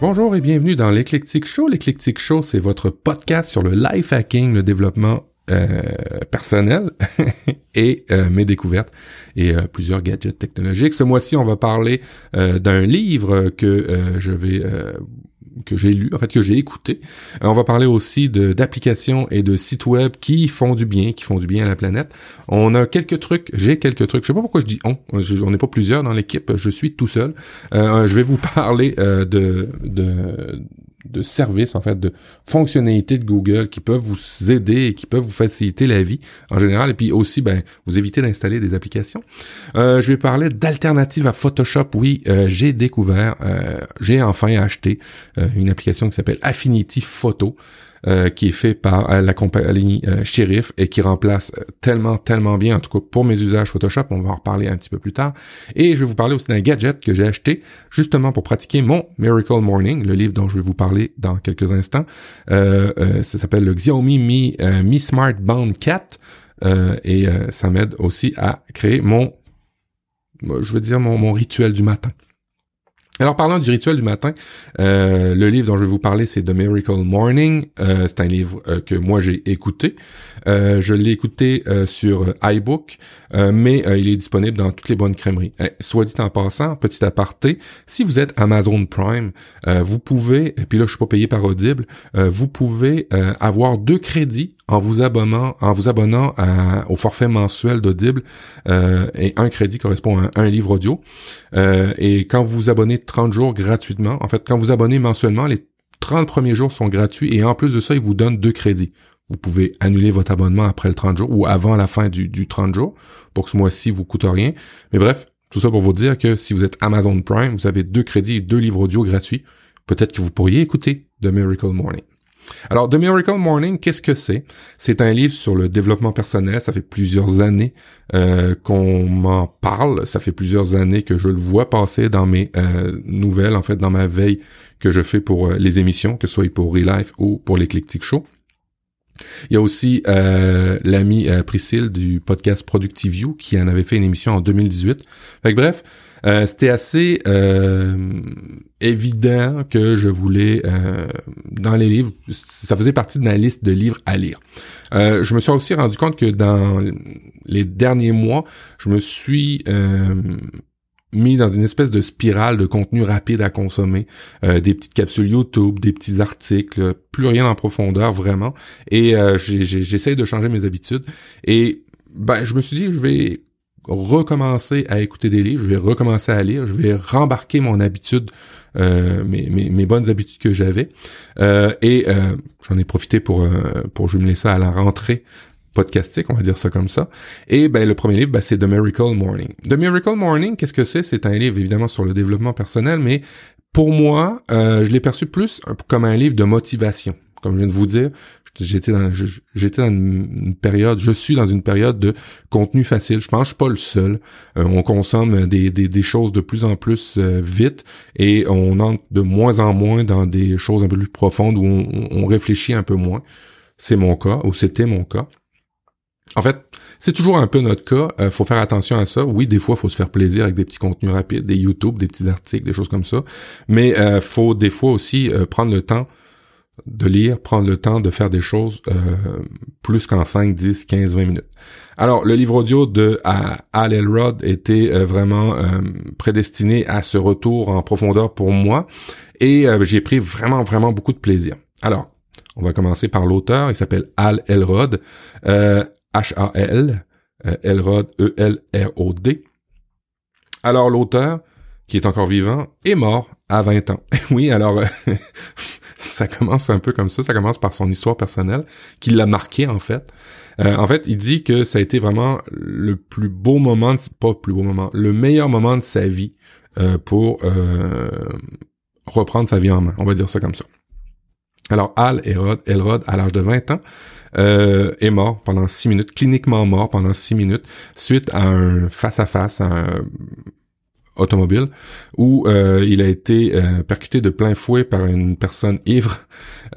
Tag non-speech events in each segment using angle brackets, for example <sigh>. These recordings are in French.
Bonjour et bienvenue dans l'Eclectic Show. L'Eclectic Show, c'est votre podcast sur le life hacking, le développement euh, personnel <laughs> et euh, mes découvertes et euh, plusieurs gadgets technologiques. Ce mois-ci, on va parler d'un livre que je vais que j'ai lu, en fait que j'ai écouté. on va parler aussi d'applications et de sites web qui font du bien, qui font du bien à la planète. On a quelques trucs, j'ai quelques trucs. Je sais pas pourquoi je dis on. on n'est pas plusieurs dans l'équipe. Je suis tout seul. je vais vous <laughs> parler de, de de services, en fait, de fonctionnalités de Google qui peuvent vous aider et qui peuvent vous faciliter la vie en général. Et puis aussi, ben, vous éviter d'installer des applications. Euh, je vais parler d'alternatives à Photoshop. Oui, euh, j'ai découvert, euh, j'ai enfin acheté une application qui s'appelle Affinity Photo. Euh, qui est fait par euh, la compagnie euh, Sheriff et qui remplace tellement, tellement bien, en tout cas pour mes usages Photoshop, on va en reparler un petit peu plus tard. Et je vais vous parler aussi d'un gadget que j'ai acheté justement pour pratiquer mon Miracle Morning, le livre dont je vais vous parler dans quelques instants. ça s'appelle le Xiaomi Mi, Mi Smart Band 4 et ça m'aide aussi à créer mon, je veux dire, mon, mon rituel du matin. Alors parlant du rituel du matin, euh, le livre dont je vais vous parler c'est The Miracle Morning. Euh, c'est un livre euh, que moi j'ai écouté. je l'ai écouté sur iBook, mais il est disponible dans toutes les bonnes crèmeries. Eh, soit dit en passant, petit aparté, si vous êtes Amazon Prime, vous pouvez, et puis là je suis pas payé par Audible, vous pouvez avoir deux crédits en vous abonnant, en vous abonnant au forfait mensuel d'Audible et un crédit correspond à un, livre audio. et quand vous vous abonnez 30 jours gratuitement. En fait, quand vous abonnez mensuellement, les 30 premiers jours sont gratuits et en plus de ça, ils vous donnent deux crédits. Vous pouvez annuler votre abonnement après le 30 jours ou avant la fin du, du 30 jours pour que ce mois-ci vous coûte rien. Mais bref, tout ça pour vous dire que si vous êtes Amazon Prime, vous avez deux crédits et deux livres audio gratuits. Peut-être que vous pourriez écouter The Miracle Morning. Alors, The Miracle Morning, qu'est-ce que c'est? C'est un livre sur le développement personnel. Ça fait plusieurs années euh, qu'on m'en parle. Ça fait plusieurs années que je le vois passer dans mes euh, nouvelles, en fait, dans ma veille que je fais pour euh, les émissions, que ce soit pour Relife ou pour l'Eclectic Show. Il y a aussi euh, l'ami Priscille du podcast Productive You qui en avait fait une émission en 2018. Fait bref, euh, c'était assez euh, évident que je voulais euh, dans les livres, ça faisait partie de ma liste de livres à lire. je me suis aussi rendu compte que dans les derniers mois, je me suis mis dans une espèce de spirale de contenu rapide à consommer, des petites capsules YouTube, des petits articles, plus rien en profondeur vraiment. Et j'essaie de changer mes habitudes. Et ben, je me suis dit, je vais recommencer à écouter des livres, je vais recommencer à lire, je vais rembarquer mon habitude, euh, mes, bonnes habitudes que j'avais. Euh, et euh, j'en ai profité pour, pour jumeler ça à la rentrée podcastique, on va dire ça comme ça. Et ben le premier livre, ben, c'est The Miracle Morning. The Miracle Morning, qu'est-ce que c'est? C'est un livre évidemment sur le développement personnel, mais pour moi, je l'ai perçu plus comme un livre de motivation. Comme je viens de vous dire, j'étais dans, j'étais dans une période, je suis dans une période de contenu facile. Je pense que je suis pas le seul. Euh, on consomme des, des, des, choses de plus en plus euh, vite et on entre de moins en moins dans des choses un peu plus profondes où on, on réfléchit un peu moins. C'est mon cas, ou c'était mon cas. En fait, c'est toujours un peu notre cas. Euh, faut faire attention à ça. Oui, des fois, faut se faire plaisir avec des petits contenus rapides, des YouTube, des petits articles, des choses comme ça. Mais euh, faut des fois aussi prendre le temps de lire, prendre le temps de faire des choses euh, plus qu'en 5, 10, 15, 20 minutes. Alors, le livre audio de Al Elrod était euh, vraiment euh, prédestiné à ce retour en profondeur pour moi et j'ai pris vraiment, vraiment beaucoup de plaisir. Alors, on va commencer par l'auteur, il s'appelle Al Elrod, H-A-L, Elrod, E-L-R-O-D. Alors, l'auteur, qui est encore vivant, est mort à 20 ans. <laughs> oui, alors <laughs> ça commence un peu comme ça, ça commence par son histoire personnelle, qui l'a marqué en fait. Euh, en fait, il dit que ça a été vraiment le plus beau moment, pas le plus beau moment, le meilleur moment de sa vie euh, pour euh, reprendre sa vie en main, on va dire ça comme ça. Alors Al Elrod, Elrod à l'âge de 20 ans, est mort pendant six minutes, cliniquement mort pendant six minutes, suite à un face-à-face, -à, un automobile où il a été percuté de plein fouet par une personne ivre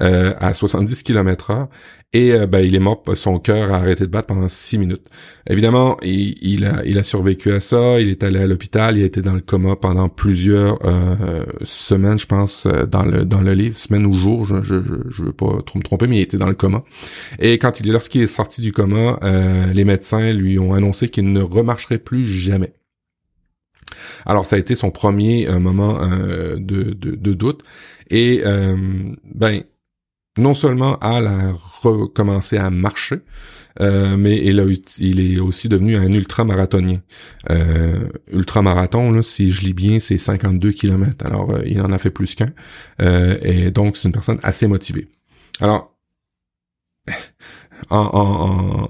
à 70 km/h et euh, ben, il est mort, son cœur a arrêté de battre pendant six minutes. Évidemment, il, a, il a survécu à ça, il est allé à l'hôpital, il a été dans le coma pendant plusieurs euh, semaines, je pense, euh, dans le dans le livre, semaines ou jours, je, je, je, veux pas trop me tromper, mais il était dans le coma. Et quand il lorsqu'il est sorti du coma, les médecins lui ont annoncé qu'il ne remarcherait plus jamais. Alors ça a été son premier moment de, de, de, doute. Et ben non seulement Al a recommencé à marcher, euh, mais il, est aussi devenu un ultramarathonien. Euh, ultramarathon, là, si je lis bien, c'est 52 km. Alors, euh, il en a fait plus qu'un. Euh, et donc, c'est une personne assez motivée. Alors, en,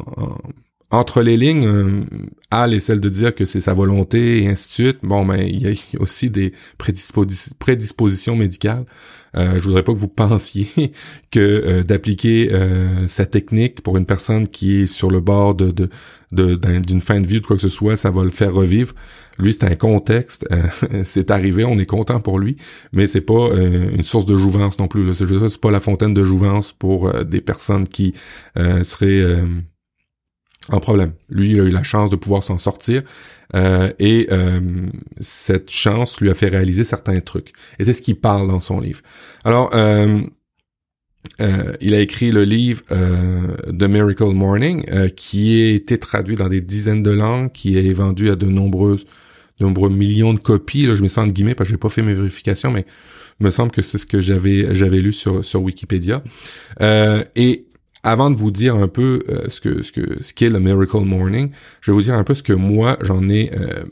entre les lignes, Al essaie de dire que c'est sa volonté et ainsi de suite. Bon, mais il y a aussi des prédispositions médicales. Euh, je voudrais pas que vous <laughs> pensiez que euh, d'appliquer euh, sa technique pour une personne qui est sur le bord de, d'une fin de vie ou de quoi que ce soit, ça va le faire revivre. Lui, c'est un contexte, <laughs> c'est arrivé, on est content pour lui, mais c'est pas une source de jouvence non plus. C'est, pas la fontaine de jouvence pour des personnes qui seraient en problème. Lui, il a eu la chance de pouvoir s'en sortir. Euh, et euh, cette chance lui a fait réaliser certains trucs. Et c'est ce qu'il parle dans son livre. Alors, euh, il a écrit le livre The Miracle Morning, qui a été traduit dans des dizaines de langues, qui est vendu à de nombreuses, nombreux millions de copies. Là, je me sens en guillemets parce que j'ai pas fait mes vérifications, mais il me semble que c'est ce que j'avais j'avais lu sur sur Wikipédia. et avant de vous dire un peu euh, ce que ce que ce qu'est le Miracle Morning, je vais vous dire un peu ce que moi j'en ai euh,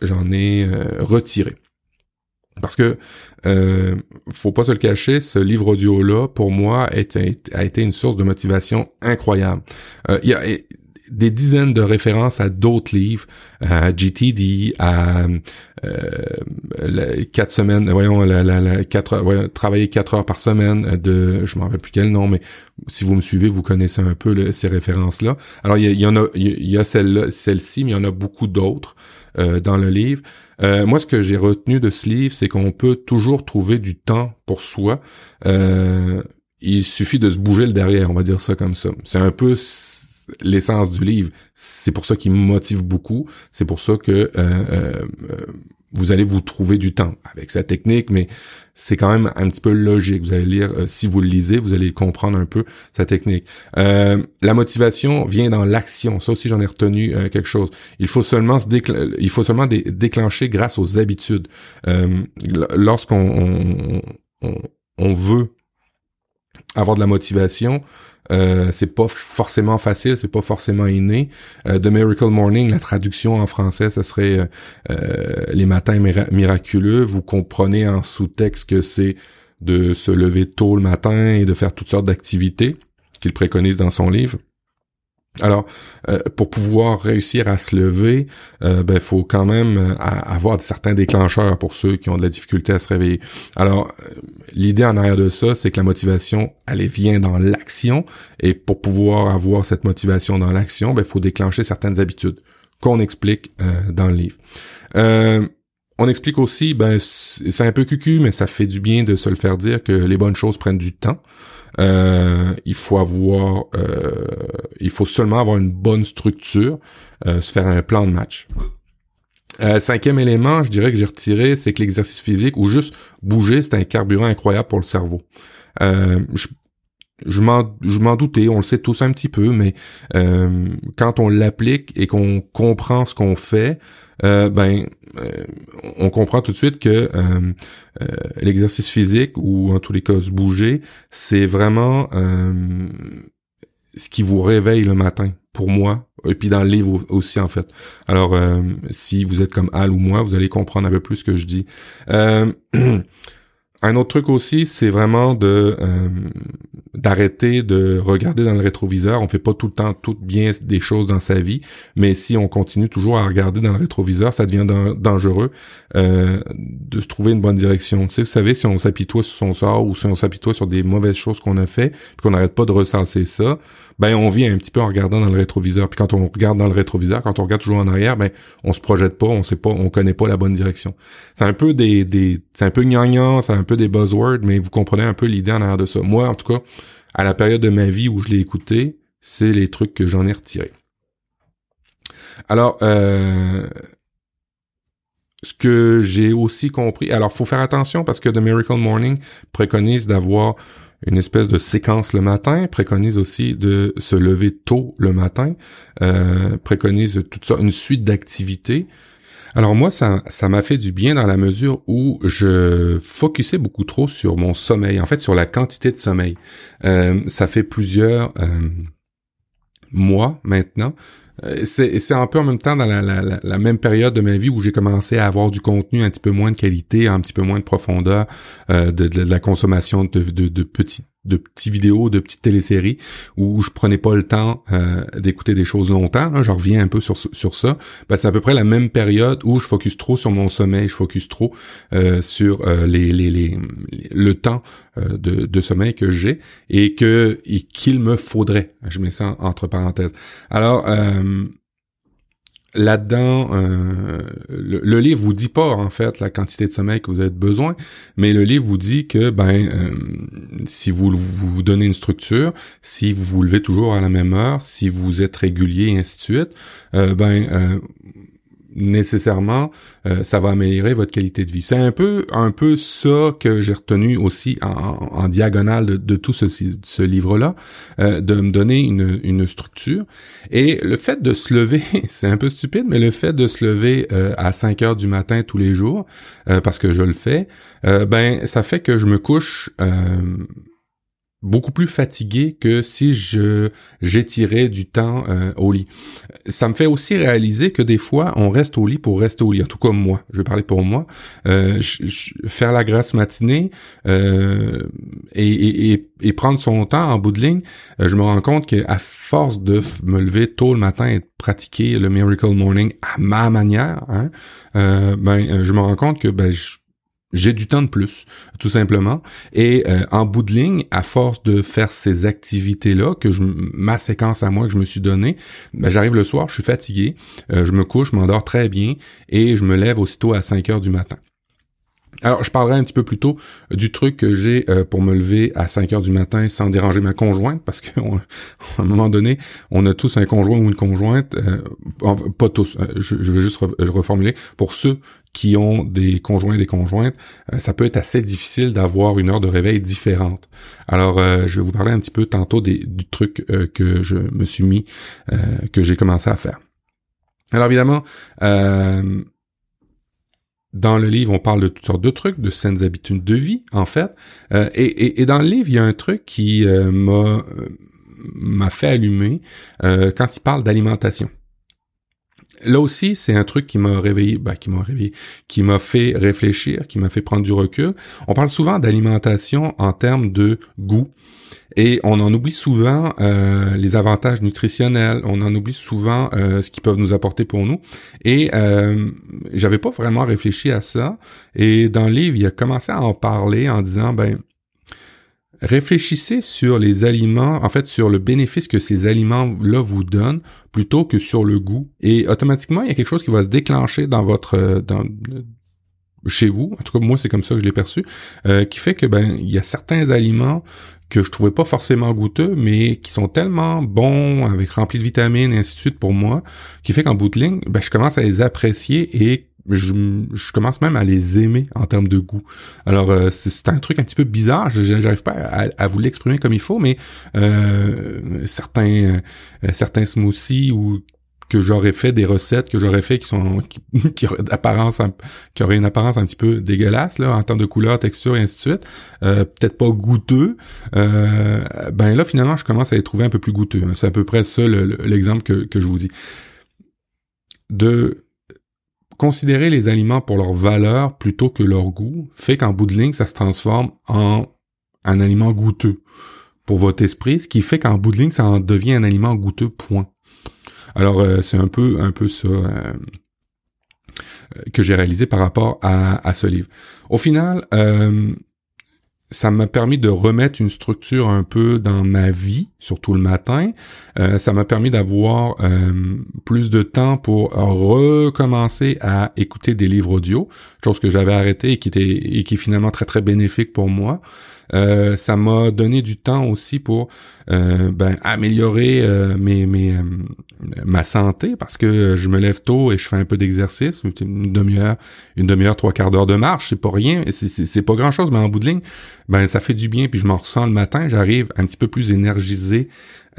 j'en ai euh, retiré. Parce que faut pas se le cacher, ce livre audio là pour moi a été une source de motivation incroyable. Il y a des dizaines de références à d'autres livres, à GTD, à euh, quatre semaines, voyons, la, la, quatre, travailler quatre heures par semaine de, je m'en rappelle plus quel nom, mais si vous me suivez, vous connaissez un peu ces références-là. Alors il y, en a, il y a celle-ci, mais il y en a beaucoup d'autres euh, dans le livre. Euh, moi, ce que j'ai retenu de ce livre, c'est qu'on peut toujours trouver du temps pour soi. Euh, il suffit de se bouger le derrière, on va dire ça comme ça. C'est un peu l'essence du livre. C'est pour ça qu'il me motive beaucoup. C'est pour ça que euh, euh, vous allez vous trouver du temps avec sa technique, mais c'est quand même un petit peu logique. Vous allez lire, euh, si vous le lisez, vous allez comprendre un peu sa technique. la motivation vient dans l'action. Ça aussi, j'en ai retenu quelque chose. Il faut seulement se il faut seulement déclencher grâce aux habitudes. Lorsqu'on on veut avoir de la motivation, euh, c'est pas forcément facile, c'est pas forcément inné. Euh, The Miracle Morning, la traduction en français, ce serait euh, les matins miraculeux. Vous comprenez en sous-texte que c'est de se lever tôt le matin et de faire toutes sortes d'activités qu'il préconise dans son livre. Alors, euh, pour pouvoir réussir à se lever, il ben, faut quand même euh, avoir certains déclencheurs pour ceux qui ont de la difficulté à se réveiller. Alors, euh, l'idée en arrière de ça, c'est que la motivation, elle vient dans l'action, et pour pouvoir avoir cette motivation dans l'action, ben, faut déclencher certaines habitudes qu'on explique dans le livre. on explique aussi, ben, c'est un peu cucu, mais ça fait du bien de se le faire dire que les bonnes choses prennent du temps. Euh, il faut avoir, euh, il faut seulement avoir une bonne structure, euh, se faire un plan de match. cinquième élément, je dirais que j'ai retiré, c'est que l'exercice physique ou juste bouger, c'est un carburant incroyable pour le cerveau. Je m'en doutais, on le sait tous un petit peu, mais quand on l'applique et qu'on comprend ce qu'on fait, euh, ben euh, on comprend tout de suite que euh, l'exercice physique ou en tous les cas se bouger, c'est vraiment ce qui vous réveille le matin pour moi et puis dans le livre aussi en fait. Alors si vous êtes comme Al ou moi, vous allez comprendre un peu plus ce que je dis. <clears throat> Un autre truc aussi, c'est vraiment de euh, d'arrêter de regarder dans le rétroviseur. On fait pas tout le temps tout bien des choses dans sa vie, mais si on continue toujours à regarder dans le rétroviseur, ça devient dangereux euh, de se trouver une bonne direction. Tu sais, vous savez, si on s'apitoie sur son sort ou si on s'apitoie sur des mauvaises choses qu'on a fait, qu'on n'arrête pas de ressasser ça, ben on vit un petit peu en regardant dans le rétroviseur. Puis quand on regarde dans le rétroviseur, quand on regarde toujours en arrière, ben on se projette pas, on sait pas, on connaît pas la bonne direction. C'est un peu des, des c'est un peu gnangnan, c'est un peu des buzzwords, mais vous comprenez un peu l'idée en arrière de ça. Moi, en tout cas, à la période de ma vie où je l'ai écouté, c'est les trucs que j'en ai retirés. Alors, euh, ce que j'ai aussi compris, alors faut faire attention parce que The Miracle Morning préconise d'avoir une espèce de séquence le matin, préconise aussi de se lever tôt le matin, euh, préconise toute ça, une suite d'activités. Alors moi, ça, ça m'a fait du bien dans la mesure où je focusais beaucoup trop sur mon sommeil, en fait sur la quantité de sommeil. Euh, ça fait plusieurs euh, mois maintenant euh, c'est un peu en même temps dans la, la, même période de ma vie où j'ai commencé à avoir du contenu un petit peu moins de qualité, un petit peu moins de profondeur, euh, de, de, la consommation de, de, de petits de petits vidéos, de petites téléséries où je prenais pas le temps euh, d'écouter des choses longtemps. Je reviens un peu sur, sur ça. Ben, c'est à peu près la même période où je focus trop sur mon sommeil, je focus trop euh, sur euh, les, les, les, le temps de, de, sommeil que j'ai et que qu'il me faudrait. Je mets ça entre parenthèses. Alors, là-dedans, euh, le, livre vous dit pas en fait la quantité de sommeil que vous avez besoin, mais le livre vous dit que ben euh, si vous, vous donnez une structure, si vous vous levez toujours à la même heure, si vous êtes régulier et ainsi de suite, euh, ben nécessairement euh, ça va améliorer votre qualité de vie. C'est un peu un peu ça que j'ai retenu aussi en, en diagonale de, tout ce, ce livre-là, euh, de me donner une, une structure. Et le fait de se lever, <laughs> c'est un peu stupide, mais le fait de se lever euh, à 5 heures du matin tous les jours, parce que je le fais, ben ça fait que je me couche beaucoup plus fatigué que si je j'étirais du temps euh, au lit. Ça me fait aussi réaliser que des fois on reste au lit pour rester au lit. En tout cas moi, je vais parler pour moi. Euh, faire la grasse matinée euh, et, et, et, prendre son temps en bout de ligne, je me rends compte qu'à force de me lever tôt le matin et de pratiquer le miracle morning à ma manière, hein, ben je me rends compte que ben je j'ai du temps de plus, tout simplement. Et euh, en bout de ligne, à force de faire ces activités-là, que je, ma séquence à moi que je me suis donnée, ben, j'arrive le soir, je suis fatigué, euh, je me couche, je m'endors très bien et je me lève aussitôt à 5 heures du matin. Alors, je parlerai un petit peu plus tôt du truc que j'ai euh, pour me lever à 5 heures du matin sans déranger ma conjointe, parce qu'à <laughs> un moment donné, on a tous un conjoint ou une conjointe, pas tous, je, vais juste reformuler, pour ceux qui ont des conjoints et des conjointes, euh, ça peut être assez difficile d'avoir une heure de réveil différente. Alors, euh, je vais vous parler un petit peu tantôt des, du truc euh, que je me suis mis, que j'ai commencé à faire. Alors évidemment, dans le livre, on parle de toutes sortes de trucs, de saines habitudes de vie, en fait. et, et, dans le livre, il y a un truc qui m'a m'a fait allumer quand il parle d'alimentation là aussi, c'est un truc qui m'a réveillé, bah, qui m'a réveillé, qui m'a fait réfléchir, qui m'a fait prendre du recul. On parle souvent d'alimentation en termes de goût. Et on en oublie souvent euh, les avantages nutritionnels, on en oublie souvent euh, ce qu'ils peuvent nous apporter pour nous. Et euh, j'avais pas vraiment réfléchi à ça. Et dans le livre, il a commencé à en parler en disant, ben, réfléchissez sur les aliments, en fait sur le bénéfice que ces aliments-là vous donnent, plutôt que sur le goût. Et automatiquement, il y a quelque chose qui va se déclencher dans votre, euh, dans, chez vous. En tout cas, moi, c'est comme ça que je l'ai perçu, euh, qui fait que ben il y a certains aliments que je trouvais pas forcément goûteux, mais qui sont tellement bons, avec remplis de vitamines et ainsi de suite pour moi, qui fait qu'en bout de ligne, ben, je commence à les apprécier et je, commence même à les aimer en termes de goût. Alors euh, c'est un truc un petit peu bizarre, j'arrive pas à, vous l'exprimer comme il faut, mais euh, certains euh, certains smoothies ou que j'aurais fait des recettes que j'aurais fait qui sont qui, <laughs> auraient d'apparence qui auraient une apparence un petit peu dégueulasse là en termes de couleur, texture et ainsi de suite, peut-être pas goûteux. ben là finalement je commence à les trouver un peu plus goûteux. C'est à peu près ça l'exemple que, que je vous dis. De considérer les aliments pour leur valeur plutôt que leur goût fait qu'en bout de ligne, ça se transforme en un aliment goûteux pour votre esprit, ce qui fait qu'en bout de ligne, ça en devient un aliment goûteux, point. Alors, euh, c'est un peu, un peu ça euh, que j'ai réalisé par rapport à, ce livre. Au final, euh, ça m'a permis de remettre une structure un peu dans ma vie, surtout le matin. Euh, ça m'a permis d'avoir euh, plus de temps pour recommencer à écouter des livres audio, chose que j'avais arrêté et qui était et qui est finalement très très bénéfique pour moi. Euh, ça m'a donné du temps aussi pour euh, ben, améliorer euh, mes, mes ma santé parce que je me lève tôt et je fais un peu d'exercice, une demi-heure, une demi-heure, trois quarts d'heure de marche, c'est pas rien, c'est pas grand chose, mais en bout de ligne, ben ça fait du bien puis je m'en ressens le matin, j'arrive un petit peu plus énergisé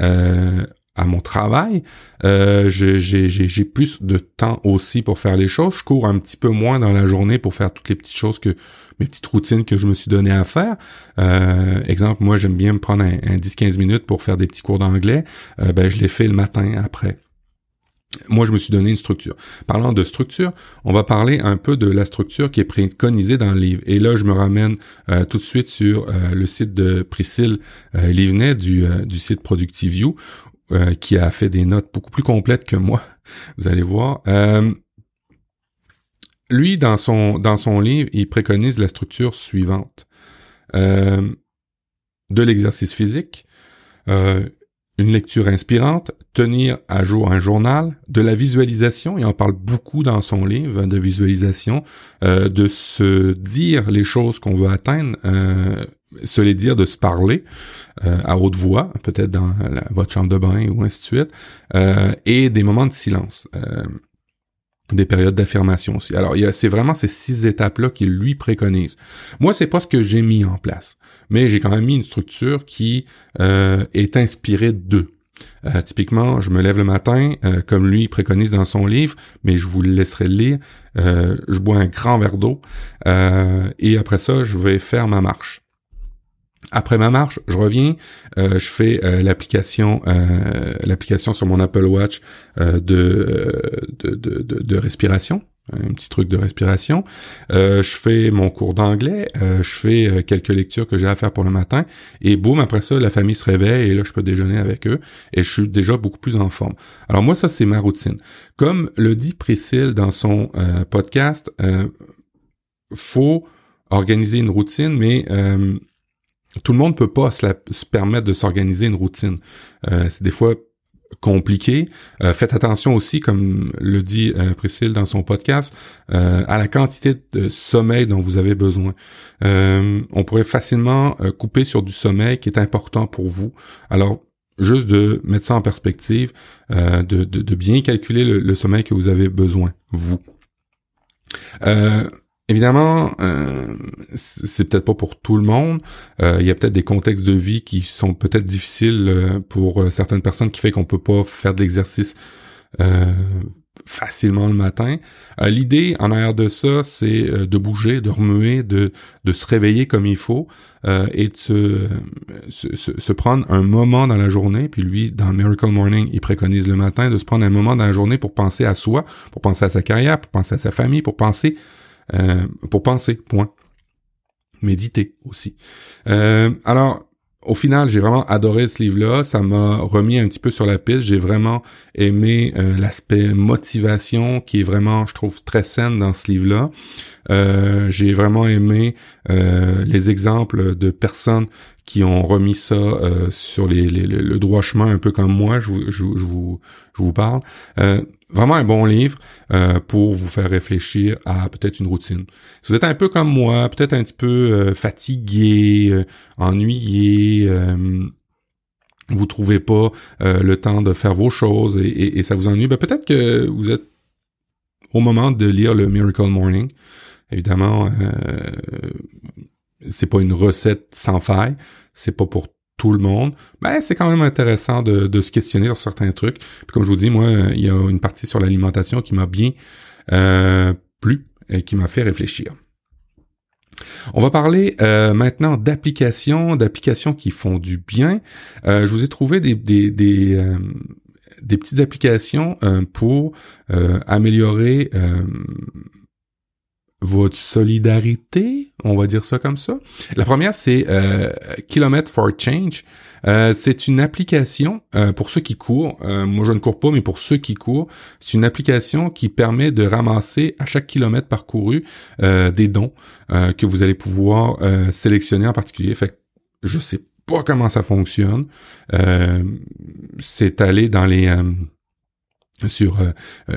euh, à mon travail. Euh, j'ai plus de temps aussi pour faire les choses. Je cours un petit peu moins dans la journée pour faire toutes les petites choses que mes petites routines que je me suis donné à faire. Euh, exemple, moi j'aime bien me prendre un, 10-15 minutes pour faire des petits cours d'anglais. Euh, ben je les fais le matin après. Moi, je me suis donné une structure. Parlant de structure, on va parler un peu de la structure qui est préconisée dans le livre. Et là, je me ramène euh, tout de suite sur euh, le site de Priscille euh, du, du site Productiveview, euh, qui a fait des notes beaucoup plus complètes que moi. <laughs> Vous allez voir. Euh, lui, dans son dans son livre, il préconise la structure suivante. Euh, de l'exercice physique, une lecture inspirante, tenir à jour un journal, de la visualisation, il en parle beaucoup dans son livre de visualisation, de se dire les choses qu'on veut atteindre, se les dire, de se parler euh, à haute voix, peut-être dans votre chambre de bain ou ainsi de suite, euh, et des moments de silence, euh, des périodes d'affirmation aussi. Alors, c'est vraiment ces six étapes-là qu'il lui préconise. Moi, c'est pas ce que j'ai mis en place, mais j'ai quand même mis une structure qui est inspirée d'eux. typiquement, je me lève le matin, comme lui préconise dans son livre, mais je vous le laisserai lire. je bois un grand verre d'eau et après ça, je vais faire ma marche. Après ma marche, je reviens, euh, je fais euh, l'application euh, l'application sur mon Apple Watch de, de, de, de, respiration, un petit truc de respiration. je fais mon cours d'anglais, je fais quelques lectures que j'ai à faire pour le matin, et boum, après ça, la famille se réveille, et là, je peux déjeuner avec eux, et je suis déjà beaucoup plus en forme. Alors moi, ça, c'est ma routine. Comme le dit Priscille dans son podcast, faut organiser une routine, mais tout le monde peut pas se, permettre de s'organiser une routine. Euh, c'est des fois compliqué. Euh, faites attention aussi, comme le dit euh, Priscille dans son podcast, à la quantité de sommeil dont vous avez besoin. on pourrait facilement couper sur du sommeil qui est important pour vous. Alors, juste de mettre ça en perspective, de, bien calculer le, le, sommeil que vous avez besoin, vous. Évidemment, euh, c'est peut-être pas pour tout le monde. Euh, il y a peut-être des contextes de vie qui sont peut-être difficiles euh, pour certaines personnes qui fait qu'on peut pas faire de l'exercice facilement le matin. L'idée en arrière de ça, c'est de bouger, de remuer, de, se réveiller comme il faut et de se, prendre un moment dans la journée. Puis lui, dans Miracle Morning, il préconise le matin de se prendre un moment dans la journée pour penser à soi, pour penser à sa carrière, pour penser à sa famille, pour penser euh, pour penser, point. Méditer aussi. Euh, alors, au final, j'ai vraiment adoré ce livre-là. Ça m'a remis un petit peu sur la piste. J'ai vraiment aimé euh, l'aspect motivation qui est vraiment, je trouve, très saine dans ce livre-là. Euh, j'ai vraiment aimé les exemples de personnes qui ont remis ça euh, sur les, le droit chemin, un peu comme moi, je, je, je, vous, je vous parle. Euh, vraiment un bon livre euh, pour vous faire réfléchir à peut-être une routine. Si vous êtes un peu comme moi, peut-être un petit peu fatigué, ennuyé, vous trouvez pas le temps de faire vos choses et, et ça vous ennuie, ben peut-être que vous êtes au moment de lire le Miracle Morning. Évidemment, euh, c'est pas une recette sans faille, c'est pas pour tout le monde, mais c'est quand même intéressant de, se questionner sur certains trucs. Puis comme je vous dis, moi, il y a une partie sur l'alimentation qui m'a bien euh, plu et qui m'a fait réfléchir. On va parler euh, maintenant d'applications, d'applications qui font du bien. Euh, je vous ai trouvé des, des, des, euh, des petites applications pour améliorer votre solidarité, on va dire ça comme ça. La première, c'est euh, for Change. Euh, c'est une application euh, pour ceux qui courent. Euh, moi, je ne cours pas, mais pour ceux qui courent, c'est une application qui permet de ramasser à chaque kilomètre parcouru des dons que vous allez pouvoir sélectionner en particulier. Fait que je sais pas comment ça fonctionne. c'est allé dans les sur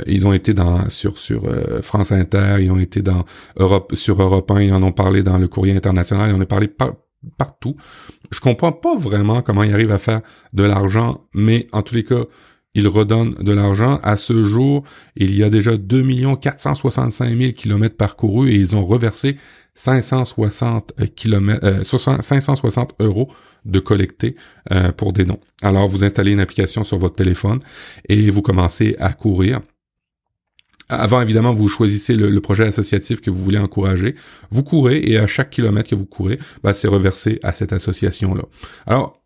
ils ont été dans sur sur France Inter, ils ont été dans Europe sur Europe 1, ils en ont parlé dans le courrier international, ils en ont parlé par, partout. Je comprends pas vraiment comment ils arrivent à faire de l'argent, mais en tous les cas, ils redonnent de l'argent. À ce jour, il y a déjà 2 465 000 kilomètres parcourus et ils ont reversé 560 kilomètres, 560 euros de collecté euh, pour des dons. Alors, vous installez une application sur votre téléphone et vous commencez à courir. Avant, évidemment, vous choisissez le, projet associatif que vous voulez encourager. Vous courez et à chaque kilomètre que vous courez, bah, c'est reversé à cette association-là. Alors,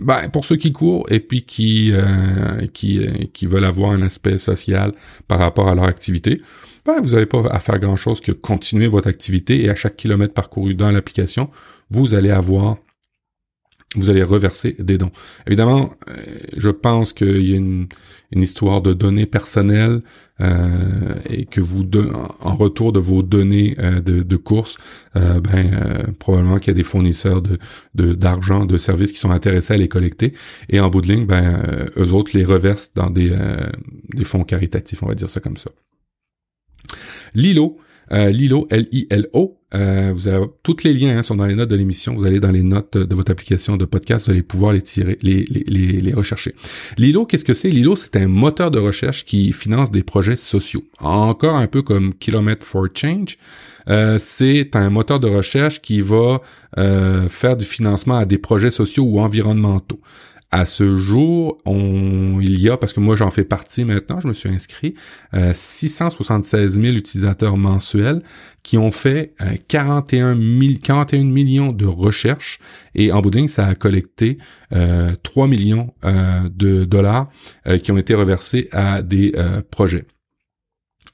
ben, pour ceux qui courent et puis qui, euh, qui, euh, qui veulent avoir un aspect social par rapport à leur activité, ben, vous n'avez pas à faire grand-chose que continuer votre activité et à chaque kilomètre parcouru dans l'application, vous allez avoir vous allez reverser des dons. Évidemment, euh, je pense qu'il y a une, histoire de données personnelles euh, et que vous, en retour de vos données euh, de, de course, ben probablement qu'il y a des fournisseurs de d'argent, de, services qui sont intéressés à les collecter et en bout de ligne, ben eux autres les reversent dans des des fonds caritatifs, on va dire ça comme ça. Lilo, Lilo, L-I-L-O, euh, vous avez tous les liens hein, sont dans les notes de l'émission. Vous allez dans les notes de votre application de podcast, vous allez pouvoir les tirer, les, rechercher. Lilo, qu'est-ce que c'est? Lilo, c'est un moteur de recherche qui finance des projets sociaux. Encore un peu comme Kilometer for Change. Euh, c'est un moteur de recherche qui va euh, faire du financement à des projets sociaux ou environnementaux. À ce jour, on, il y a, parce que moi j'en fais partie maintenant, je me suis inscrit, euh, 676 000 utilisateurs mensuels qui ont fait 41, 41 millions de recherches et en bout ça a collecté euh, 3 millions euh, de dollars euh, qui ont été reversés à des euh, projets.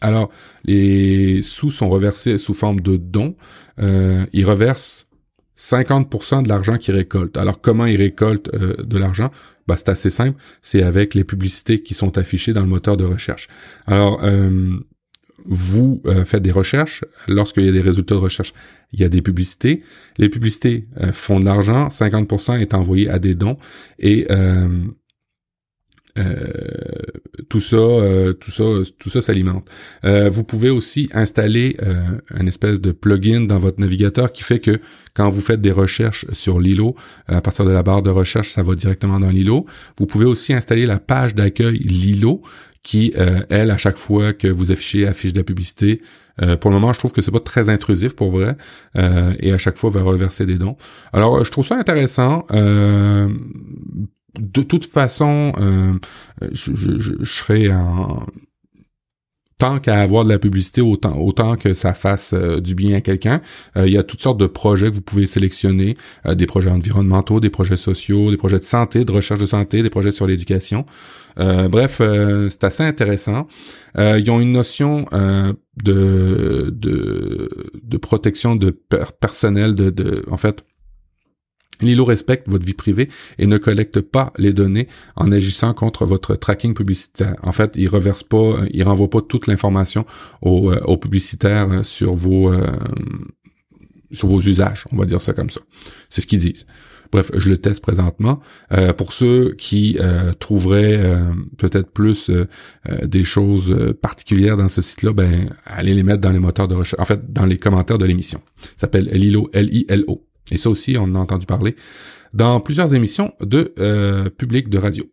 Alors, les sous sont reversés sous forme de dons. ils reversent 50% de l'argent qu'ils récoltent. Alors comment ils récoltent euh, de l'argent? Bah, C'est assez simple, c'est avec les publicités qui sont affichées dans le moteur de recherche. Alors euh, vous euh, faites des recherches, lorsqu'il y a des résultats de recherche, il y a des publicités. Les publicités font de l'argent, 50% est envoyé à des dons et tout ça, euh, tout ça, tout ça s'alimente. Euh, vous pouvez aussi installer un espèce de plugin dans votre navigateur qui fait que quand vous faites des recherches sur Lilo, à partir de la barre de recherche, ça va directement dans Lilo. Vous pouvez aussi installer la page d'accueil Lilo qui, elle, à chaque fois que vous affichez, affiche de la publicité. pour le moment, je trouve que c'est pas très intrusif pour vrai, et à chaque fois va reverser des dons. Alors, je trouve ça intéressant de toute façon, euh, je, je, je, serais en tant qu'à avoir de la publicité, autant, autant que ça fasse euh, du bien à quelqu'un. Euh, il y a toutes sortes de projets que vous pouvez sélectionner, des projets environnementaux, des projets sociaux, des projets de santé, de recherche de santé, des projets sur l'éducation. bref, c'est assez intéressant. ils ont une notion de, de, de protection de personnel, de, de en fait, Lilo respecte votre vie privée et ne collecte pas les données en agissant contre votre tracking publicitaire. En fait, il reverse pas, il renvoie pas toute l'information aux, euh, publicitaires sur vos euh, sur vos usages, on va dire ça comme ça. C'est ce qu'ils disent. Bref, je le teste présentement. Euh, pour ceux qui trouveraient peut-être plus des choses particulières dans ce site-là, ben allez les mettre dans les moteurs de recherche. En fait, dans les commentaires de l'émission. Ça s'appelle Lilo L-I-L-O. Et ça aussi, on a entendu parler dans plusieurs émissions de euh, public de radio.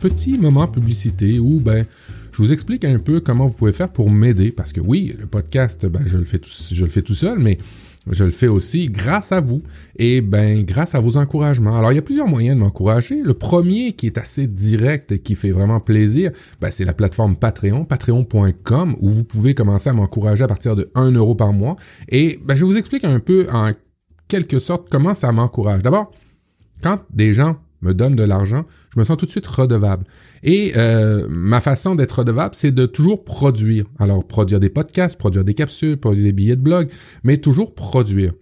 Petit moment publicité où ben je vous explique un peu comment vous pouvez faire pour m'aider parce que oui, le podcast ben je le fais tout, je le fais tout seul mais je le fais aussi grâce à vous et ben grâce à vos encouragements. Alors il y a plusieurs moyens de m'encourager. Le premier qui est assez direct et qui fait vraiment plaisir, ben, c'est la plateforme Patreon, patreon.com où vous pouvez commencer à m'encourager à partir de 1 euro par mois. Et ben, je vous explique un peu en quelque sorte comment ça m'encourage. D'abord, quand des gens me donnent de l'argent, je me sens tout de suite redevable. Et euh, ma façon d'être redevable, c'est de toujours produire. Alors, produire des podcasts, produire des capsules, produire des billets de blog, mais toujours produire.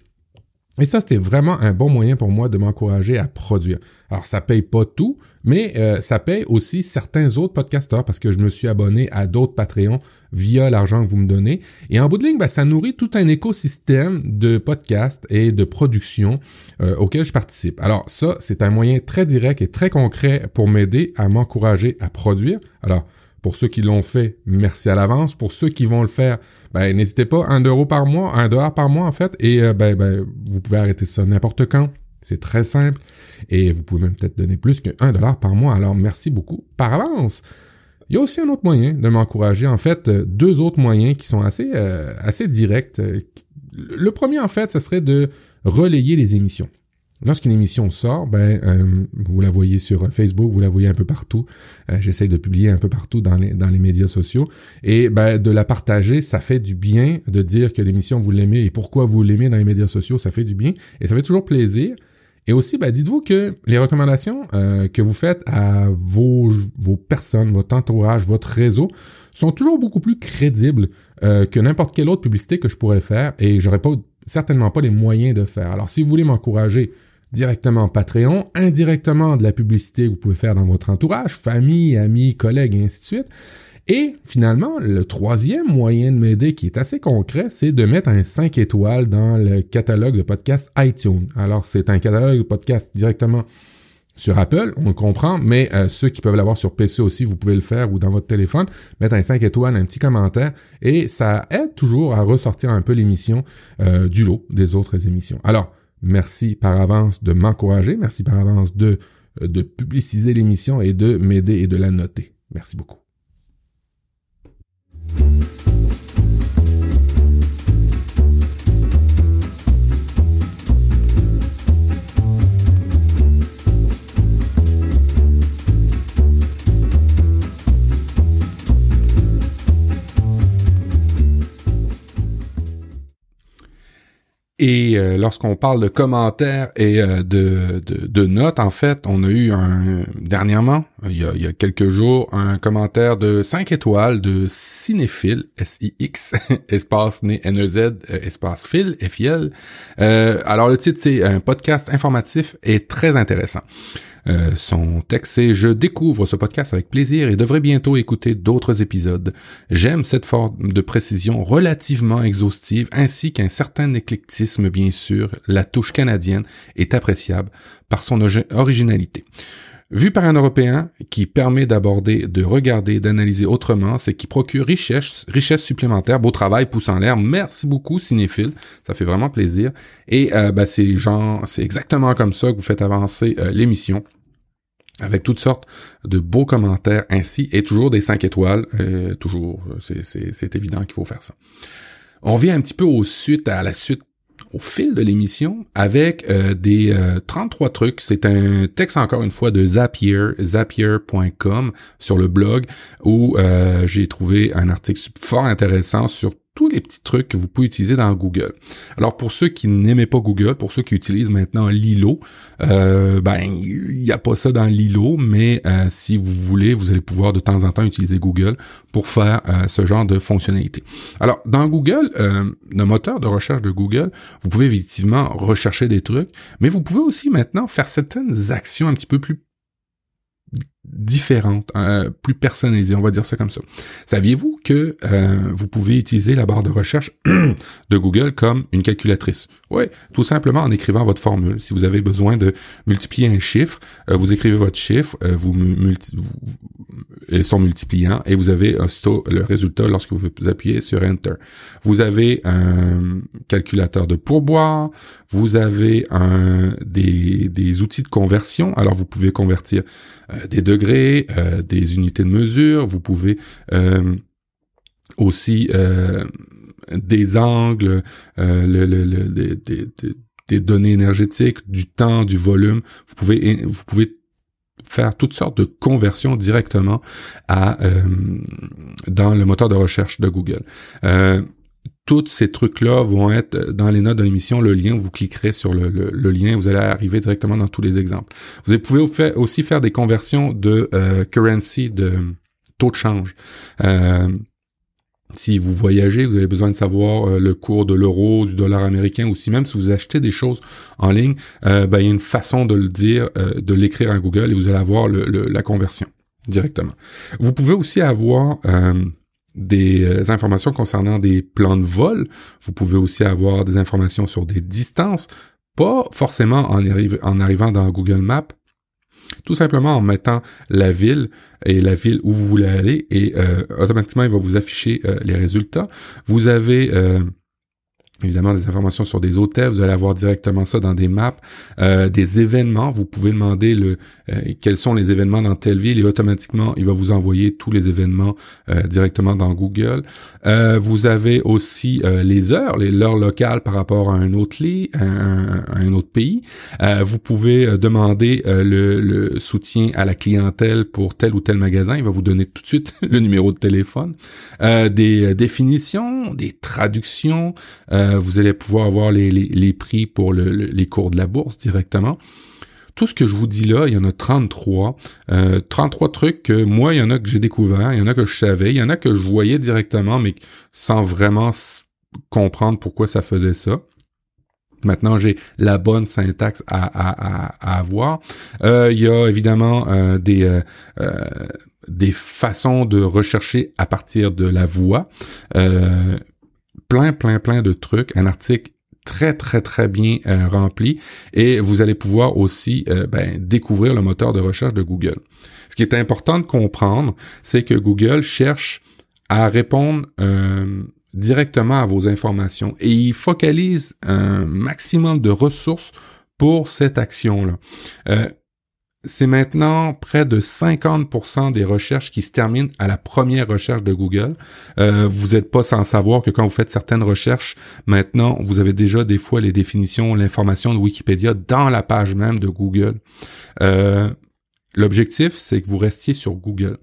Et ça, c'était vraiment un bon moyen pour moi de m'encourager à produire. Alors, ça paye pas tout, mais euh, ça paye aussi certains autres podcasteurs parce que je me suis abonné à d'autres Patreons via l'argent que vous me donnez. Et en bout de ligne, ben, ça nourrit tout un écosystème de podcasts et de production euh, auquel je participe. Alors, ça, c'est un moyen très direct et très concret pour m'aider à m'encourager à produire. Alors, pour ceux qui l'ont fait, merci à l'avance. Pour ceux qui vont le faire, ben, n'hésitez pas, un euro par mois, un dollar par mois en fait, et euh, ben, ben, vous pouvez arrêter ça n'importe quand. C'est très simple. Et vous pouvez même peut-être donner plus qu'un dollar par mois. Alors merci beaucoup par avance. Il y a aussi un autre moyen de m'encourager. En fait, euh, deux autres moyens qui sont assez, euh, assez directs. Le premier, en fait, ce serait de relayer les émissions. Lorsqu'une émission sort, ben euh, vous la voyez sur Facebook, vous la voyez un peu partout. Euh, J'essaie de publier un peu partout dans les dans les médias sociaux et ben de la partager, ça fait du bien de dire que l'émission vous l'aimez et pourquoi vous l'aimez dans les médias sociaux, ça fait du bien et ça fait toujours plaisir. Et aussi, ben, dites-vous que les recommandations euh, que vous faites à vos, vos personnes, votre entourage, votre réseau, sont toujours beaucoup plus crédibles euh, que n'importe quelle autre publicité que je pourrais faire et j'aurais pas certainement pas les moyens de faire. Alors, si vous voulez m'encourager directement Patreon, indirectement de la publicité que vous pouvez faire dans votre entourage, famille, amis, collègues et ainsi de suite. Et finalement, le troisième moyen de m'aider qui est assez concret, c'est de mettre un 5 étoiles dans le catalogue de podcast iTunes. Alors, c'est un catalogue de podcast directement sur Apple, on le comprend, mais euh, ceux qui peuvent l'avoir sur PC aussi, vous pouvez le faire ou dans votre téléphone, mettre un 5 étoiles, un petit commentaire, et ça aide toujours à ressortir un peu l'émission euh, du lot des autres émissions. Alors, Merci par avance de m'encourager. Merci par avance de, de publiciser l'émission et de m'aider et de la noter. Merci beaucoup. Et euh, lorsqu'on parle de commentaires et euh, de, de, notes, en fait, on a eu un dernièrement, il y a, il y a quelques jours, un commentaire de 5 étoiles de Cinéphile, S-I-X, <laughs> espace né N-E-Z, euh, espace fil, F-I-L. alors le titre, c'est un podcast informatif et très intéressant. Euh, son texte c'est Je découvre ce podcast avec plaisir et devrais bientôt écouter d'autres épisodes. J'aime cette forme de précision relativement exhaustive ainsi qu'un certain éclectisme bien sûr. La touche canadienne est appréciable par son originalité. Vu par un Européen qui permet d'aborder, de regarder, d'analyser autrement, c'est qui procure richesse, richesse supplémentaire, beau travail, pouce en l'air. Merci beaucoup, cinéphile. Ça fait vraiment plaisir. Et ben, c'est genre, c'est exactement comme ça que vous faites avancer euh, l'émission avec toutes sortes de beaux commentaires ainsi et toujours des 5 étoiles. Euh, toujours, c'est évident qu'il faut faire ça. On vient un petit peu au suite, à la suite au fil de l'émission avec euh, des 33 euh, trucs. C'est un texte encore une fois de Zapier, zapier.com sur le blog où euh, j'ai trouvé un article fort intéressant sur tous les petits trucs que vous pouvez utiliser dans Google. Alors pour ceux qui n'aimaient pas Google, pour ceux qui utilisent maintenant Lilo, euh, ben il n'y a pas ça dans Lilo, mais euh, si vous voulez, vous allez pouvoir de temps en temps utiliser Google pour faire euh, ce genre de fonctionnalité. Alors dans Google, le moteur de recherche de Google, vous pouvez effectivement rechercher des trucs, mais vous pouvez aussi maintenant faire certaines actions un petit peu plus différentes, euh, plus personnalisées, on va dire ça comme ça. Saviez-vous que euh, vous pouvez utiliser la barre de recherche <clears throat> de Google comme une calculatrice? Oui, tout simplement en écrivant votre formule. Si vous avez besoin de multiplier un chiffre, euh, vous écrivez votre chiffre, vous, multi vous son multipliant, et vous avez le résultat lorsque vous appuyez sur Enter. Vous avez un calculateur de pourboire, vous avez un, des, des outils de conversion, alors vous pouvez convertir euh, des degrés, euh, des unités de mesure, vous pouvez euh, aussi des angles, le, le, le, des, données énergétiques, du temps, du volume. Vous pouvez, vous pouvez faire toutes sortes de conversions directement à dans le moteur de recherche de Google tous ces trucs-là vont être dans les notes de l'émission. Le lien, vous cliquerez sur le, lien, vous allez arriver directement dans tous les exemples. Vous pouvez aussi faire des conversions de euh, currency, de taux de change. Euh, si vous voyagez, vous avez besoin de savoir euh, le cours de l'euro, du dollar américain, ou si même si vous achetez des choses en ligne, ben, il y a une façon de le dire, de l'écrire à Google et vous allez avoir la conversion directement. Vous pouvez aussi avoir des euh, informations concernant des plans de vol. Vous pouvez aussi avoir des informations sur des distances, pas forcément en, arrivant dans Google Maps, tout simplement en mettant la ville et la ville où vous voulez aller et euh, automatiquement il va vous afficher euh, les résultats. Vous avez évidemment des informations sur des hôtels, vous allez avoir directement ça dans des maps, euh, des événements, vous pouvez demander le euh, quels sont les événements dans telle ville et automatiquement il va vous envoyer tous les événements euh, directement dans Google. vous avez aussi les heures, les l'heure locales par rapport à un autre lit, un, un autre pays. vous pouvez demander le, le, soutien à la clientèle pour tel ou tel magasin, il va vous donner tout de suite <laughs> le numéro de téléphone, des définitions, des traductions. Euh, vous allez pouvoir avoir les, les, prix pour le, les cours de la bourse directement. Tout ce que je vous dis là, il y en a 33. Euh, 33 trucs que moi, il y en a que j'ai découvert, il y en a que je savais, il y en a que je voyais directement, mais sans vraiment comprendre pourquoi ça faisait ça. Maintenant, j'ai la bonne syntaxe à, à, à, avoir. Euh, il y a évidemment euh, des euh, des façons de rechercher à partir de la voix plein, plein, plein de trucs, un article très très très bien euh, rempli. Et vous allez pouvoir aussi euh, ben, découvrir le moteur de recherche de Google. Ce qui est important de comprendre, c'est que Google cherche à répondre euh, directement à vos informations. Et il focalise un maximum de ressources pour cette action-là c'est maintenant près de 50% des recherches qui se terminent à la première recherche de Google. Euh, vous n'êtes pas sans savoir que quand vous faites certaines recherches, maintenant, vous avez déjà des fois les définitions, l'information de Wikipédia dans la page même de Google. Euh, l'objectif, c'est que vous restiez sur Google.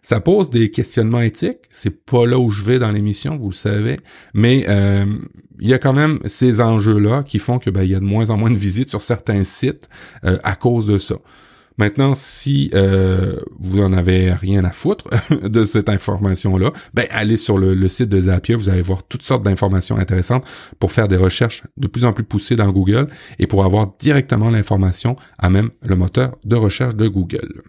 Ça pose des questionnements éthiques. C'est pas là où je vais dans l'émission, vous le savez, mais euh, il y a quand même ces enjeux-là qui font que ben, il y a de moins en moins de visites sur certains sites à cause de ça. Maintenant, si euh, vous en avez rien à foutre <laughs> de cette information-là, ben allez sur le, site de Zapier, vous allez voir toutes sortes d'informations intéressantes pour faire des recherches de plus en plus poussées dans Google et pour avoir directement l'information à même le moteur de recherche de Google.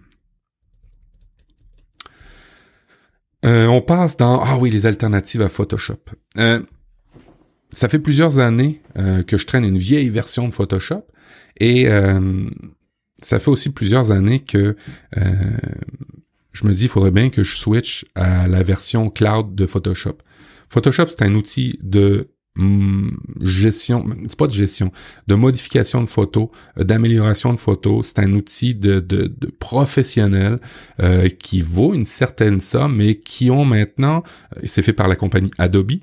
Euh, on passe dans ah oui les alternatives à Photoshop. Euh, ça fait plusieurs années que je traîne une vieille version de Photoshop et ça fait aussi plusieurs années que euh, je me dis, il faudrait bien que je switch à la version cloud de Photoshop. Photoshop, c'est un outil de mm, gestion, c'est pas de gestion, de modification de photos, euh, d'amélioration de photos. C'est un outil de, de, professionnel euh, qui vaut une certaine somme, mais qui ont maintenant, c'est fait par la compagnie Adobe.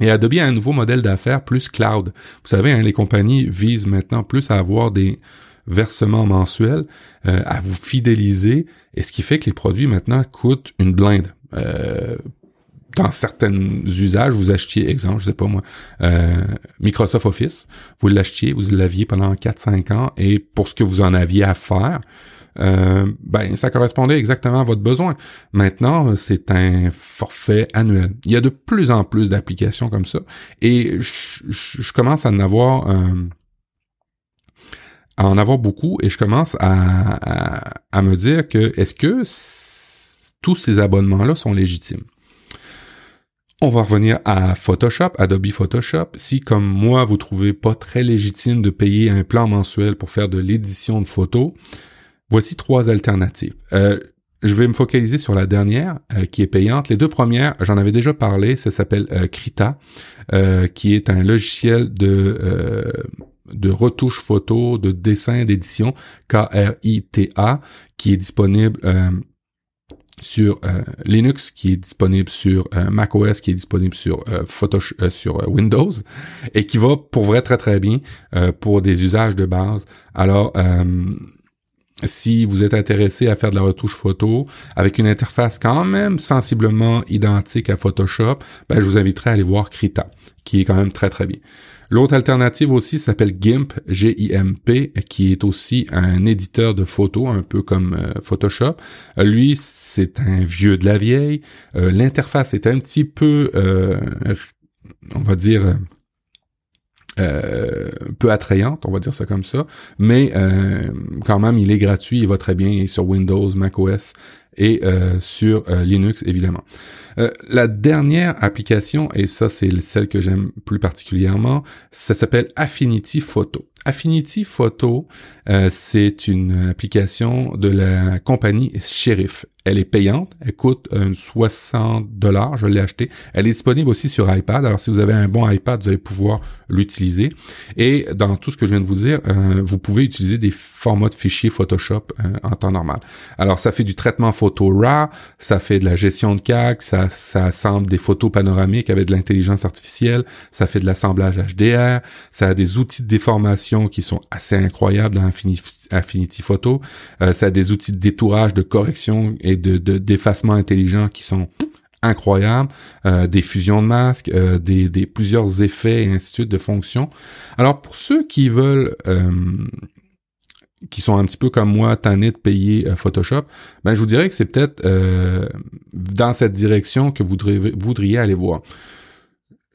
Et Adobe a un nouveau modèle d'affaires plus cloud. Vous savez, hein, les compagnies visent maintenant plus à avoir des versement mensuel euh, à vous fidéliser, et ce qui fait que les produits maintenant coûtent une blinde. Euh, dans certains usages, vous achetiez, exemple, je sais pas moi, euh, Microsoft Office, vous l'achetiez, vous l'aviez pendant 4-5 ans, et pour ce que vous en aviez à faire, euh, ben ça correspondait exactement à votre besoin. Maintenant, c'est un forfait annuel. Il y a de plus en plus d'applications comme ça, et je, commence à en avoir à en avoir beaucoup et je commence à, me dire que est-ce que tous ces abonnements-là sont légitimes? On va revenir à Photoshop, Adobe Photoshop. Si, comme moi, vous trouvez pas très légitime de payer un plan mensuel pour faire de l'édition de photos, voici trois alternatives. Euh, je vais me focaliser sur la dernière, euh, qui est payante. Les deux premières, j'en avais déjà parlé, ça s'appelle euh, Krita, qui est un logiciel de de retouche photo, de dessin, d'édition, K-R-I-T-A, qui est disponible euh, sur euh, Linux, qui est disponible sur euh, macOS, qui est disponible sur Photoshop, sur Windows, et qui va pour vrai très très bien pour des usages de base. Alors si vous êtes intéressé à faire de la retouche photo avec une interface quand même sensiblement identique à Photoshop, ben, je vous inviterai à aller voir Krita, qui est quand même très très bien. L'autre alternative aussi s'appelle GIMP, G-I-M-P, qui est aussi un éditeur de photos, un peu comme euh, Photoshop. Euh, lui, c'est un vieux de la vieille. Euh, l'interface est un petit peu, on va dire, euh, peu attrayante, on va dire ça comme ça, mais euh, quand même il est gratuit, il va très bien sur Windows, macOS et euh, sur Linux évidemment. la dernière application, et ça c'est celle que j'aime plus particulièrement, ça s'appelle Affinity Photo. Affinity Photo, c'est une application de la compagnie Sheriff elle est payante, elle coûte 60 dollars, je l'ai acheté. Elle est disponible aussi sur iPad. Alors si vous avez un bon iPad, vous allez pouvoir l'utiliser. Et dans tout ce que je viens de vous dire, euh, vous pouvez utiliser des formats de fichiers Photoshop euh, en temps normal. Alors ça fait du traitement photo RAW, ça fait de la gestion de CAC, ça, ça assemble des photos panoramiques avec de l'intelligence artificielle, ça fait de l'assemblage HDR, ça a des outils de déformation qui sont assez incroyables dans Affinity, Photo, euh, ça a des outils de détourage, de correction et de d'effacement intelligent qui sont incroyables, euh, des fusions de masques, euh, des, des, plusieurs effets et ainsi de suite de fonctions. Alors pour ceux qui veulent euh, qui sont un petit peu comme moi tannés de payer Photoshop, ben je vous dirais que c'est peut-être dans cette direction que vous voudriez aller voir.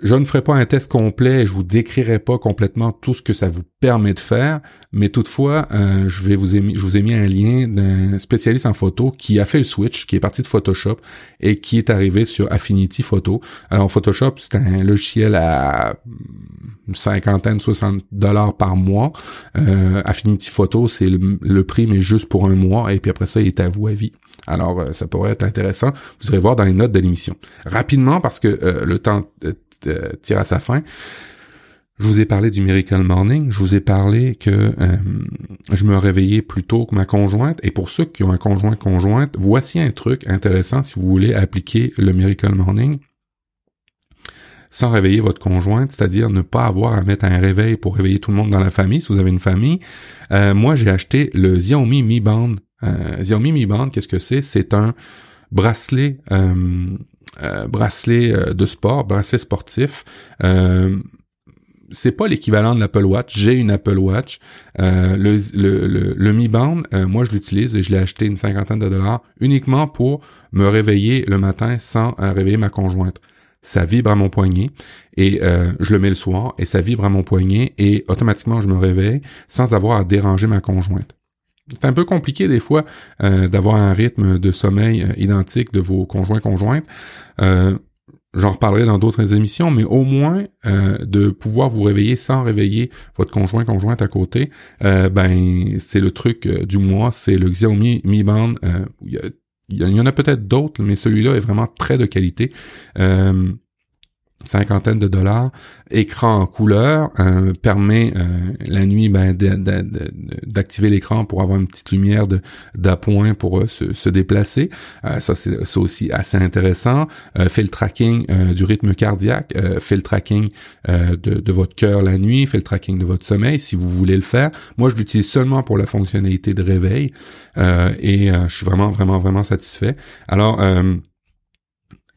Je ne ferai pas un test complet, je vous décrirai pas complètement tout ce que ça vous permet de faire, mais toutefois, euh, je vais vous je vous ai mis un lien d'un spécialiste en photo qui a fait le switch, qui est parti de Photoshop et qui est arrivé sur Affinity Photo. Alors Photoshop, c'est un logiciel à une cinquantaine, 60 dollars par mois. Euh, Affinity Photo, c'est le, prix, mais juste pour un mois, et puis après ça, il est à vous à vie. Alors, euh, ça pourrait être intéressant. Vous irez voir dans les notes de l'émission. Rapidement, parce que le temps euh, tire à sa fin. Je vous ai parlé du Miracle Morning, je vous ai parlé que euh, je me réveillais plus tôt que ma conjointe. Et pour ceux qui ont un conjoint conjointe, voici un truc intéressant si vous voulez appliquer le Miracle Morning sans réveiller votre conjointe, c'est-à-dire ne pas avoir à mettre un réveil pour réveiller tout le monde dans la famille, si vous avez une famille. Euh, moi, j'ai acheté le Xiaomi Mi Band. Xiaomi Mi Band, qu'est-ce que c'est? C'est un bracelet euh, bracelet euh, de sport, bracelet sportif. Euh, c'est pas l'équivalent de l'Apple Watch. J'ai une Apple Watch. Euh, le, Mi Band, moi je l'utilise et je l'ai acheté une cinquantaine de dollars uniquement pour me réveiller le matin sans réveiller ma conjointe. Ça vibre à mon poignet et je le mets le soir et ça vibre à mon poignet et automatiquement je me réveille sans avoir à déranger ma conjointe. C'est un peu compliqué des fois euh, d'avoir un rythme de sommeil euh, identique de vos conjoints conjointes. Euh, J'en reparlerai dans d'autres émissions, mais au moins de pouvoir vous réveiller sans réveiller votre conjoint conjointe à côté, ben c'est le truc du mois, c'est le Xiaomi Mi Band. il y en a peut-être d'autres, mais celui-là est vraiment très de qualité cinquantaine de dollars. Écran en couleur euh, permet euh, la nuit ben, d'activer l'écran pour avoir une petite lumière d'appoint pour euh, se, déplacer. ça c'est aussi assez intéressant. fait le tracking du rythme cardiaque, fait le tracking de, de, votre cœur la nuit, fait le tracking de votre sommeil si vous voulez le faire. Moi je l'utilise seulement pour la fonctionnalité de réveil et je suis vraiment vraiment vraiment satisfait. Alors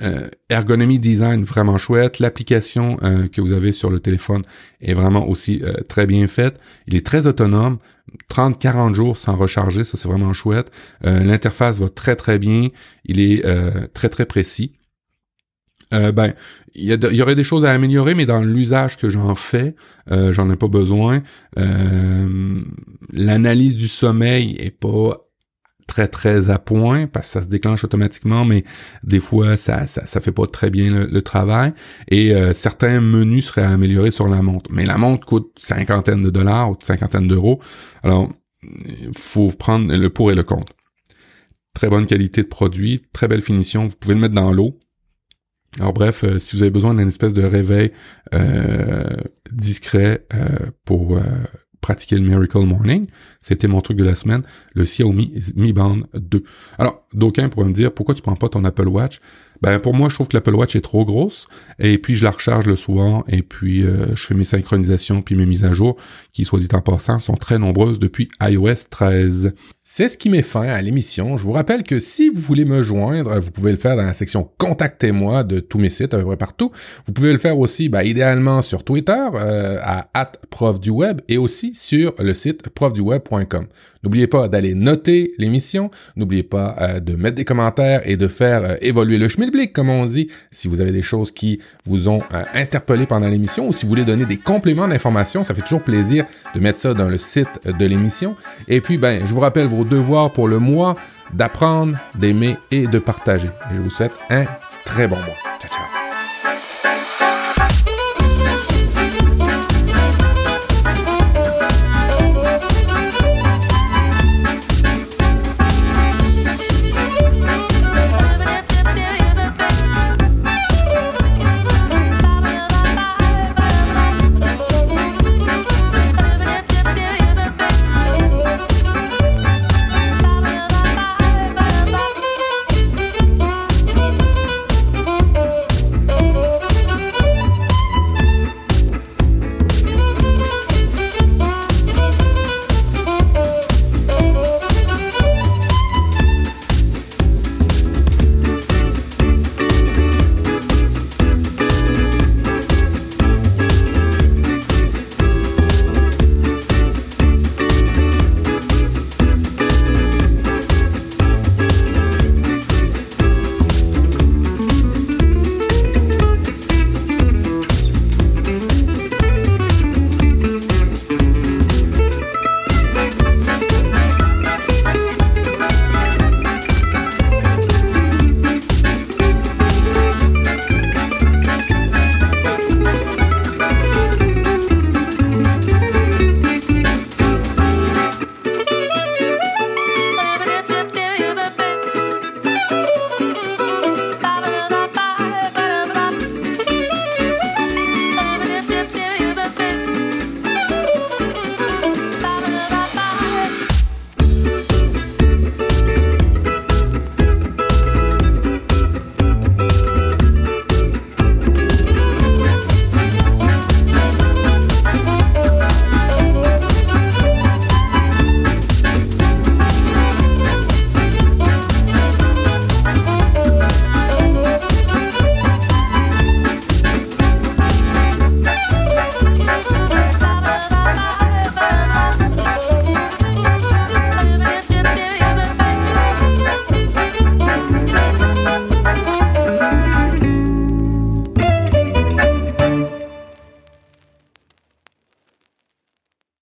euh, ergonomie design vraiment chouette. L'application euh, que vous avez sur le téléphone est vraiment aussi euh, très bien faite. Il est très autonome. 30-40 jours sans recharger, ça c'est vraiment chouette. L'interface va très très bien. Il est très très précis. ben, il y, y, aurait des choses à améliorer, mais dans l'usage que j'en fais, j'en ai pas besoin. L'analyse du sommeil est pas très très à point parce que ça se déclenche automatiquement mais des fois ça ça, ça fait pas très bien le, travail. Et euh, certains menus seraient améliorés sur la montre. Mais la montre coûte cinquantaine de dollars ou cinquantaine d'euros. Alors faut prendre le pour et le contre. Très bonne qualité de produit très belle finition vous pouvez le mettre dans l'eau. Alors bref, euh, si vous avez besoin d'une espèce de réveil euh, discret pour pratiquer le Miracle Morning, C'était mon truc de la semaine, le Xiaomi Mi Band 2. Alors, d'aucuns pourraient me dire, pourquoi tu prends pas ton Apple Watch? Ben pour moi, je trouve que l'Apple Watch est trop grosse et puis je la recharge le soir et puis euh, je fais mes synchronisations puis mes mises à jour qui, soit dit en passant, sont très nombreuses depuis iOS 13. C'est ce qui met fin à l'émission. Je vous rappelle que si vous voulez me joindre, vous pouvez le faire dans la section Contactez-moi de tous mes sites à peu près partout. Vous pouvez le faire aussi, ben, idéalement sur Twitter euh, à @profduweb et aussi sur le site profduweb.com. N'oubliez pas d'aller noter l'émission. N'oubliez pas euh, de mettre des commentaires et de faire évoluer le chemin comme on dit, si vous avez des choses qui vous ont euh, interpellé pendant l'émission ou si vous voulez donner des compléments d'information, ça fait toujours plaisir de mettre ça dans le site de l'émission. Et puis, ben, je vous rappelle vos devoirs pour le mois d'apprendre, d'aimer et de partager. Je vous souhaite un très bon mois.